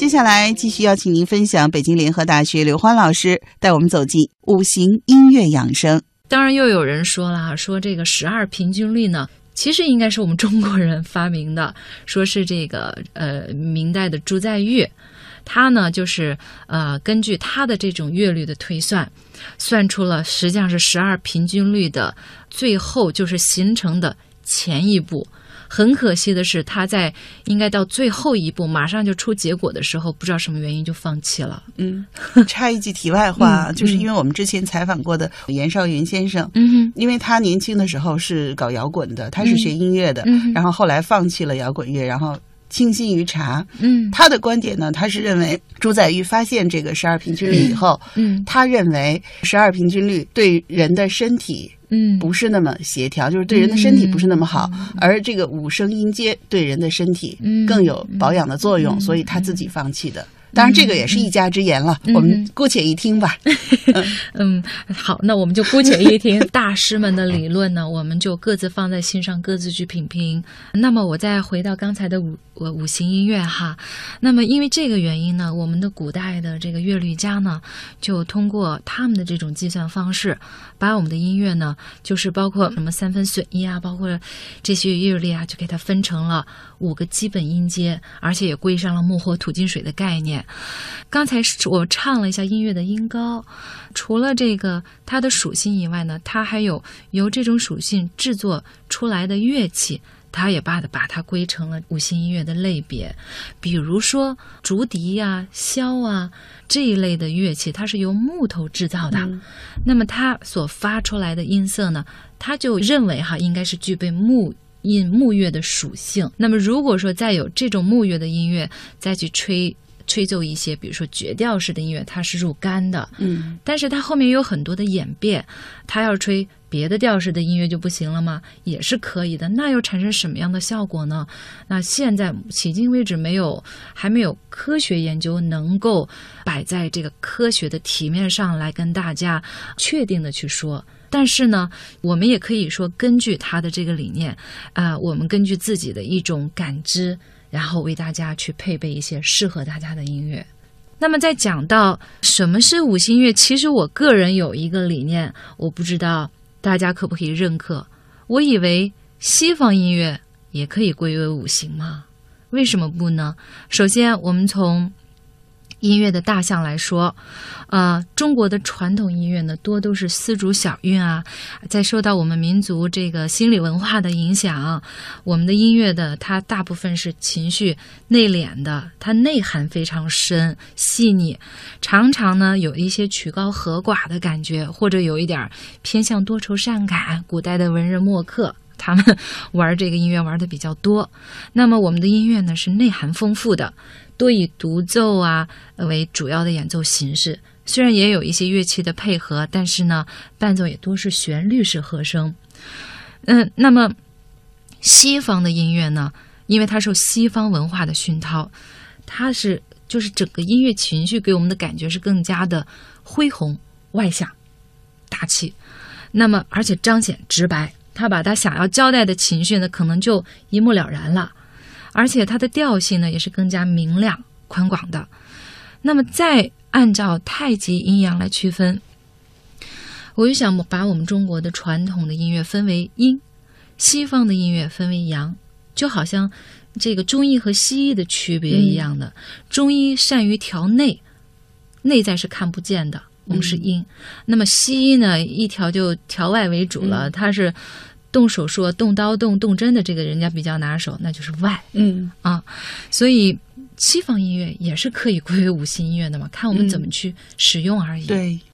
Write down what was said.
接下来继续邀请您分享北京联合大学刘欢老师带我们走进五行音乐养生。当然，又有人说了，说这个十二平均律呢，其实应该是我们中国人发明的，说是这个呃明代的朱载堉，他呢就是呃根据他的这种乐律的推算，算出了实际上是十二平均律的最后就是形成的前一步。很可惜的是，他在应该到最后一步，马上就出结果的时候，不知道什么原因就放弃了。嗯，插一句题外话，就是因为我们之前采访过的严少云先生，嗯因为他年轻的时候是搞摇滚的，他是学音乐的，嗯然后后来放弃了摇滚乐，然后倾心于茶。嗯。他的观点呢，他是认为朱载堉发现这个十二平均律以后，嗯他认为十二平均律对人的身体嗯。不是那么协调，就是对人的身体不是那么好，而这个五声音阶对人的身体嗯更有保养的作用，嗯所以他自己放弃的。当然，这个也是一家之言了，嗯我们姑且一听吧。嗯，好，那我们就姑且一听大师们的理论呢，我们就各自放在心上，各自去品评。那么我再回到刚才的五五五行音乐哈，那么因为这个原因呢，我们的古代的这个乐律家呢，就通过他们的这种计算方式，把我们的音乐呢，就是包括什么三分损一啊，包括这些乐律啊，就给它分成了五个基本音阶，而且也归上了木火土金水的概念。刚才是我唱了一下音乐的音高，除了这个它的属性以外呢，它还有由这种属性制作出来的乐器，它也把它把它归成了五星音乐的类别。比如说竹笛呀、箫啊这一类的乐器，它是由木头制造的，那么它所发出来的音色呢，它就认为哈应该是具备木。音木乐的属性，那么如果说再有这种木乐的音乐，再去吹吹奏一些，比如说绝调式的音乐，它是入肝的，嗯，但是它后面有很多的演变，它要吹别的调式的音乐就不行了吗？也是可以的。那又产生什么样的效果呢？那现在迄今为止没有，还没有科学研究能够摆在这个科学的体面上来跟大家确定的去说。但是呢，我们也可以说，根据他的这个理念，啊、我们根据自己的一种感知，然后为大家去配备一些适合大家的音乐。那么在讲到什么是五行乐，其实我个人有一个理念，我不知道大家可不可以认可。我以为西方音乐也可以归为五行吗？为什么不呢？首先，我们从音乐的大项来说，呃，中国的传统音乐呢，多都是丝竹小韵啊。在受到我们民族这个心理文化的影响，我们的音乐的它大部分是情绪内敛的，它内涵非常深细腻，常常呢有一些曲高和寡的感觉，或者有一点儿偏向多愁善感。古代的文人墨客。他们 玩这个音乐玩的比较多，那么我们的音乐呢是内涵丰富的，多以独奏啊为主要的演奏形式。虽然也有一些乐器的配合，但是呢，伴奏也多是旋律式和声。嗯，那么西方的音乐呢，因为它受西方文化的熏陶，它是就是整个音乐情绪给我们的感觉是更加的恢宏、外向、大气，那么而且彰显直白。他把他想要交代的情绪呢，可能就一目了然了，而且它的调性呢也是更加明亮、宽广的。那么再按照太极阴阳来区分，我就想把我们中国的传统的音乐分为阴，西方的音乐分为阳，就好像这个中医和西医的区别一样的。中医善于调内，内在是看不见的。我们是阴，那么西医呢，一调就调外为主了，它是动手术、动刀、动动针的这个人家比较拿手，那就是外嗯啊。所以西方音乐也是可以归为五星音乐的嘛，看我们怎么去使用而已。对。